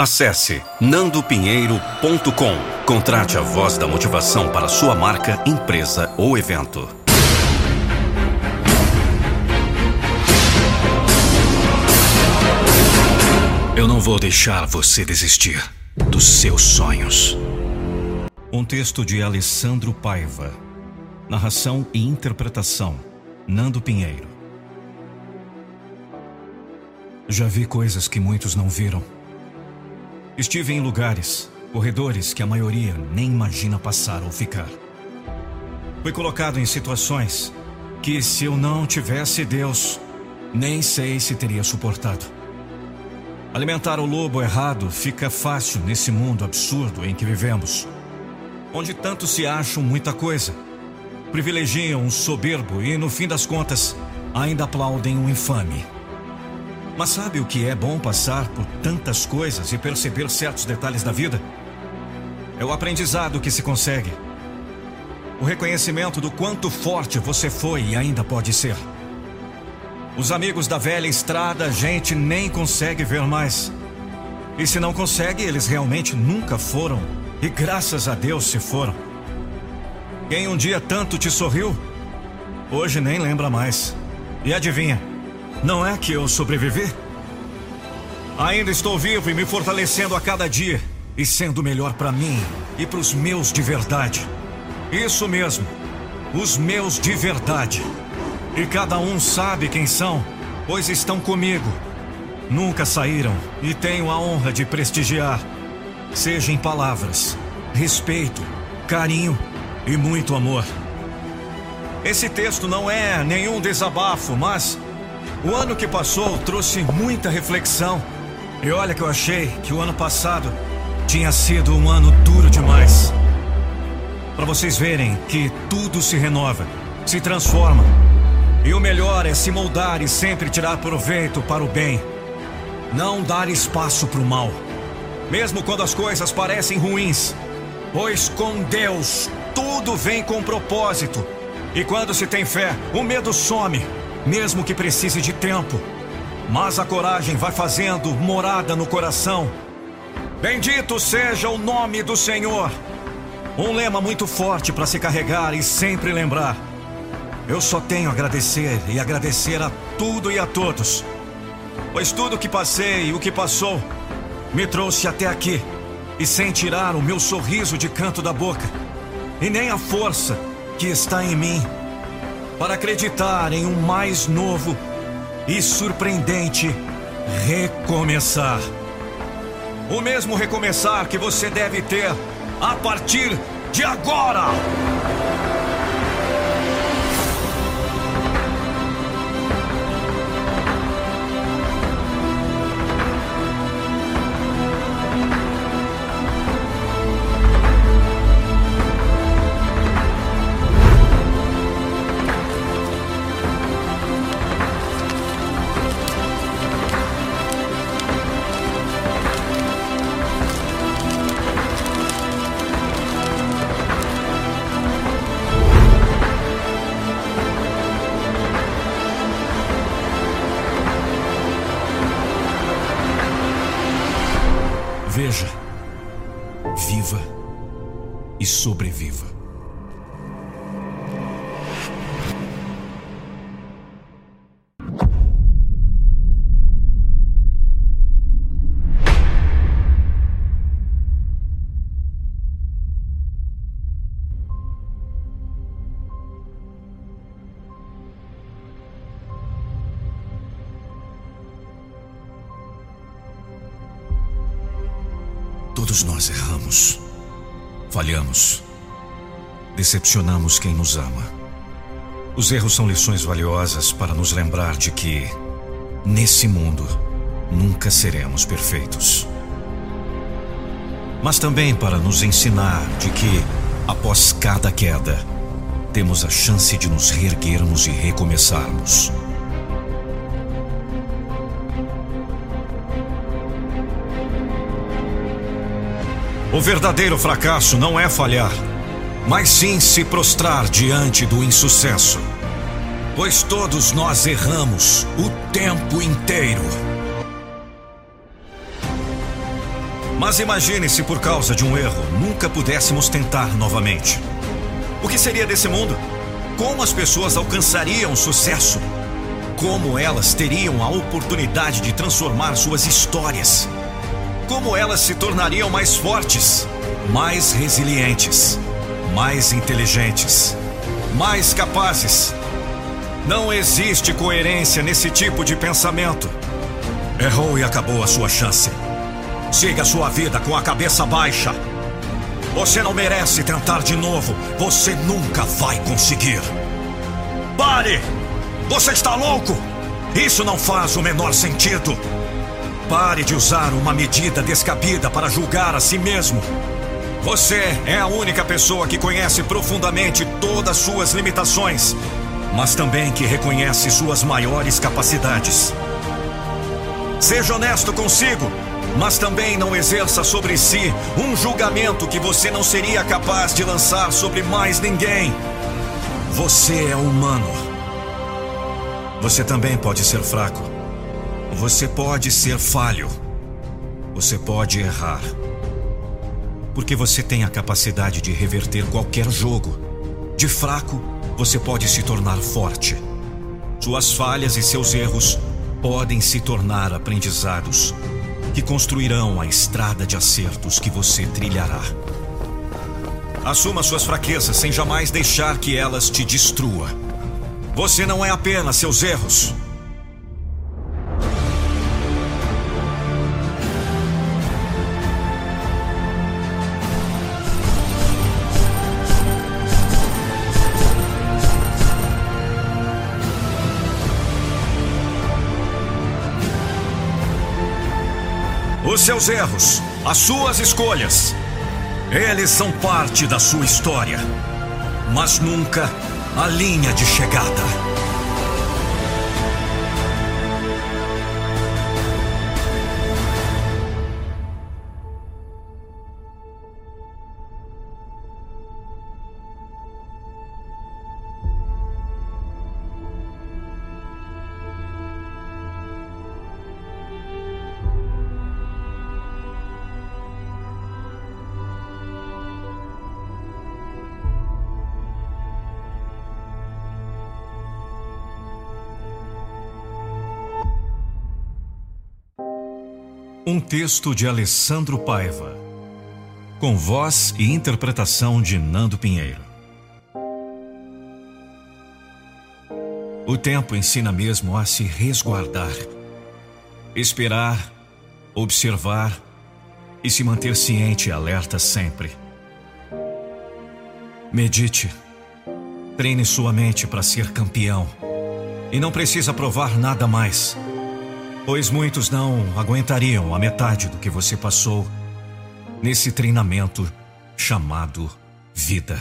Acesse nandopinheiro.com. Contrate a voz da motivação para sua marca, empresa ou evento. Eu não vou deixar você desistir dos seus sonhos. Um texto de Alessandro Paiva. Narração e interpretação: Nando Pinheiro. Já vi coisas que muitos não viram Estive em lugares, corredores que a maioria nem imagina passar ou ficar. Fui colocado em situações que, se eu não tivesse Deus, nem sei se teria suportado. Alimentar o lobo errado fica fácil nesse mundo absurdo em que vivemos, onde tanto se acham muita coisa, privilegiam um soberbo e, no fim das contas, ainda aplaudem um infame. Mas sabe o que é bom passar por tantas coisas e perceber certos detalhes da vida? É o aprendizado que se consegue. O reconhecimento do quanto forte você foi e ainda pode ser. Os amigos da velha estrada a gente nem consegue ver mais. E se não consegue, eles realmente nunca foram. E graças a Deus se foram. Quem um dia tanto te sorriu, hoje nem lembra mais. E adivinha? Não é que eu sobrevivi? Ainda estou vivo e me fortalecendo a cada dia e sendo melhor para mim e para os meus de verdade. Isso mesmo, os meus de verdade. E cada um sabe quem são, pois estão comigo. Nunca saíram e tenho a honra de prestigiar, seja em palavras, respeito, carinho e muito amor. Esse texto não é nenhum desabafo, mas o ano que passou trouxe muita reflexão. E olha que eu achei que o ano passado tinha sido um ano duro demais. Para vocês verem que tudo se renova, se transforma. E o melhor é se moldar e sempre tirar proveito para o bem. Não dar espaço para o mal. Mesmo quando as coisas parecem ruins. Pois com Deus tudo vem com propósito. E quando se tem fé, o medo some mesmo que precise de tempo. Mas a coragem vai fazendo morada no coração. Bendito seja o nome do Senhor. Um lema muito forte para se carregar e sempre lembrar. Eu só tenho a agradecer e agradecer a tudo e a todos. Pois tudo que passei e o que passou me trouxe até aqui. E sem tirar o meu sorriso de canto da boca. E nem a força que está em mim para acreditar em um mais novo e surpreendente recomeçar. O mesmo recomeçar que você deve ter a partir de agora. Todos nós erramos, falhamos, decepcionamos quem nos ama. Os erros são lições valiosas para nos lembrar de que, nesse mundo, nunca seremos perfeitos. Mas também para nos ensinar de que, após cada queda, temos a chance de nos reerguermos e recomeçarmos. O verdadeiro fracasso não é falhar, mas sim se prostrar diante do insucesso. Pois todos nós erramos o tempo inteiro. Mas imagine se por causa de um erro nunca pudéssemos tentar novamente. O que seria desse mundo? Como as pessoas alcançariam sucesso? Como elas teriam a oportunidade de transformar suas histórias? Como elas se tornariam mais fortes, mais resilientes, mais inteligentes, mais capazes? Não existe coerência nesse tipo de pensamento. Errou e acabou a sua chance. Siga sua vida com a cabeça baixa. Você não merece tentar de novo. Você nunca vai conseguir. Pare! Você está louco? Isso não faz o menor sentido. Pare de usar uma medida descabida para julgar a si mesmo. Você é a única pessoa que conhece profundamente todas suas limitações, mas também que reconhece suas maiores capacidades. Seja honesto consigo, mas também não exerça sobre si um julgamento que você não seria capaz de lançar sobre mais ninguém. Você é humano. Você também pode ser fraco. Você pode ser falho. Você pode errar. Porque você tem a capacidade de reverter qualquer jogo. De fraco, você pode se tornar forte. Suas falhas e seus erros podem se tornar aprendizados que construirão a estrada de acertos que você trilhará. Assuma suas fraquezas sem jamais deixar que elas te destrua. Você não é apenas seus erros. Os seus erros, as suas escolhas, eles são parte da sua história, mas nunca a linha de chegada. Um texto de Alessandro Paiva, com voz e interpretação de Nando Pinheiro. O tempo ensina mesmo a se resguardar, esperar, observar e se manter ciente e alerta sempre. Medite, treine sua mente para ser campeão e não precisa provar nada mais pois muitos não aguentariam a metade do que você passou nesse treinamento chamado vida.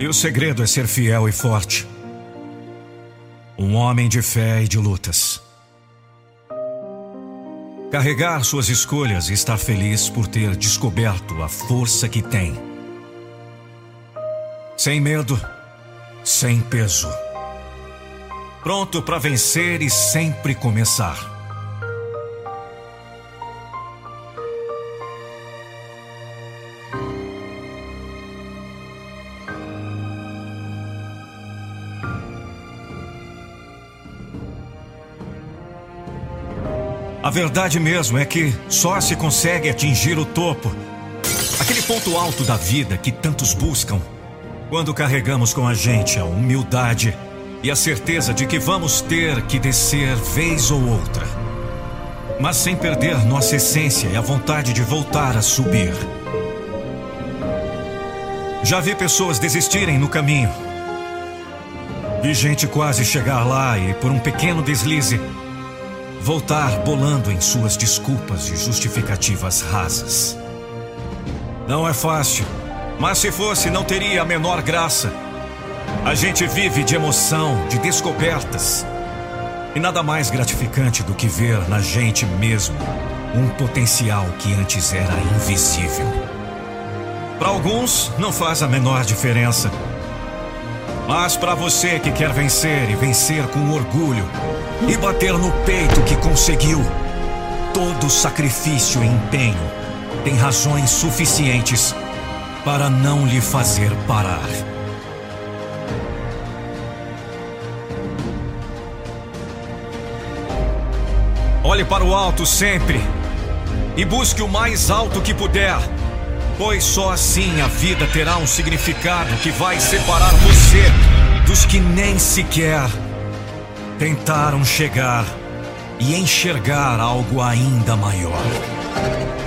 E o segredo é ser fiel e forte. Um homem de fé e de lutas. Carregar suas escolhas e estar feliz por ter descoberto a força que tem. Sem medo sem peso. Pronto para vencer e sempre começar. A verdade mesmo é que só se consegue atingir o topo, aquele ponto alto da vida que tantos buscam quando carregamos com a gente a humildade e a certeza de que vamos ter que descer vez ou outra, mas sem perder nossa essência e a vontade de voltar a subir. Já vi pessoas desistirem no caminho. Vi gente quase chegar lá e, por um pequeno deslize, voltar bolando em suas desculpas e justificativas rasas. Não é fácil mas se fosse, não teria a menor graça. A gente vive de emoção, de descobertas. E nada mais gratificante do que ver na gente mesmo um potencial que antes era invisível. Para alguns, não faz a menor diferença. Mas para você que quer vencer e vencer com orgulho e bater no peito que conseguiu, todo sacrifício e empenho tem razões suficientes para não lhe fazer parar. Olhe para o alto sempre e busque o mais alto que puder, pois só assim a vida terá um significado que vai separar você dos que nem sequer tentaram chegar e enxergar algo ainda maior.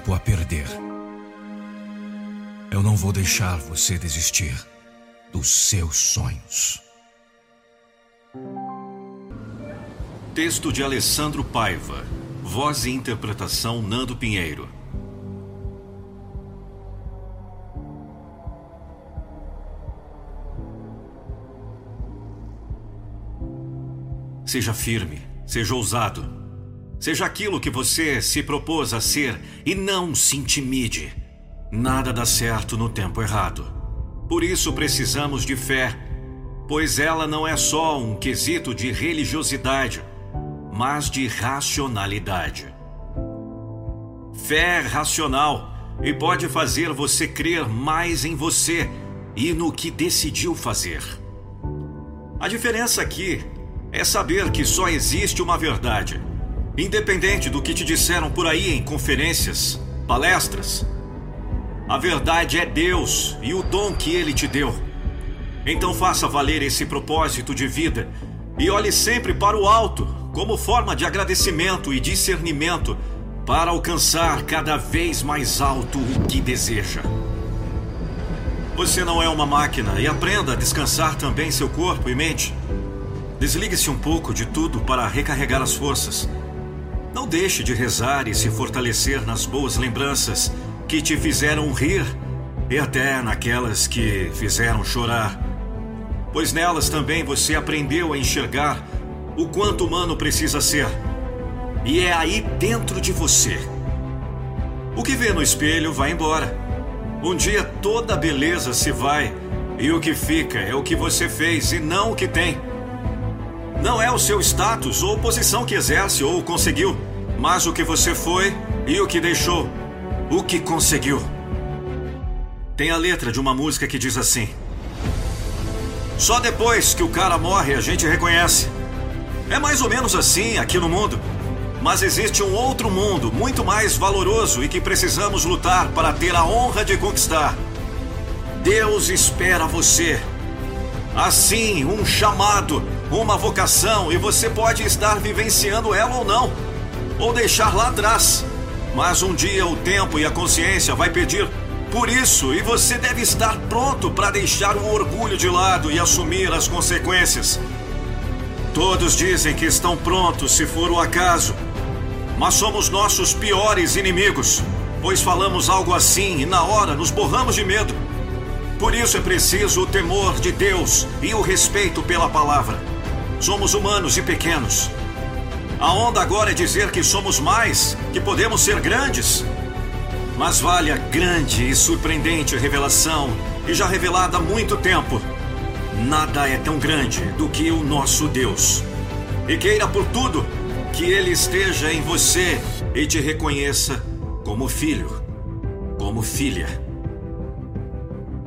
Tempo a perder. Eu não vou deixar você desistir dos seus sonhos. Texto de Alessandro Paiva. Voz e interpretação Nando Pinheiro. Seja firme, seja ousado. Seja aquilo que você se propôs a ser e não se intimide. Nada dá certo no tempo errado. Por isso precisamos de fé, pois ela não é só um quesito de religiosidade, mas de racionalidade. Fé é racional e pode fazer você crer mais em você e no que decidiu fazer. A diferença aqui é saber que só existe uma verdade, independente do que te disseram por aí em conferências, palestras. A verdade é Deus e o dom que Ele te deu. Então faça valer esse propósito de vida e olhe sempre para o alto como forma de agradecimento e discernimento para alcançar cada vez mais alto o que deseja. Você não é uma máquina e aprenda a descansar também seu corpo e mente. Desligue-se um pouco de tudo para recarregar as forças. Não deixe de rezar e se fortalecer nas boas lembranças que te fizeram rir e até naquelas que fizeram chorar. Pois nelas também você aprendeu a enxergar o quanto humano precisa ser. E é aí dentro de você. O que vê no espelho vai embora. Um dia toda beleza se vai e o que fica é o que você fez e não o que tem. Não é o seu status ou posição que exerce ou conseguiu, mas o que você foi e o que deixou, o que conseguiu. Tem a letra de uma música que diz assim: Só depois que o cara morre a gente reconhece. É mais ou menos assim aqui no mundo. Mas existe um outro mundo muito mais valoroso e que precisamos lutar para ter a honra de conquistar. Deus espera você. Assim, um chamado, uma vocação, e você pode estar vivenciando ela ou não, ou deixar lá atrás. Mas um dia o tempo e a consciência vai pedir por isso, e você deve estar pronto para deixar o orgulho de lado e assumir as consequências. Todos dizem que estão prontos se for o acaso, mas somos nossos piores inimigos. pois falamos algo assim e na hora nos borramos de medo. Por isso é preciso o temor de Deus e o respeito pela palavra. Somos humanos e pequenos. A onda agora é dizer que somos mais, que podemos ser grandes. Mas vale a grande e surpreendente revelação, e já revelada há muito tempo. Nada é tão grande do que o nosso Deus. E queira por tudo que Ele esteja em você e te reconheça como filho, como filha.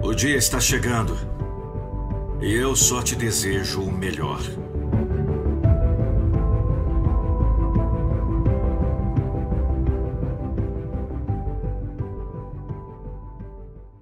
O dia está chegando e eu só te desejo o melhor.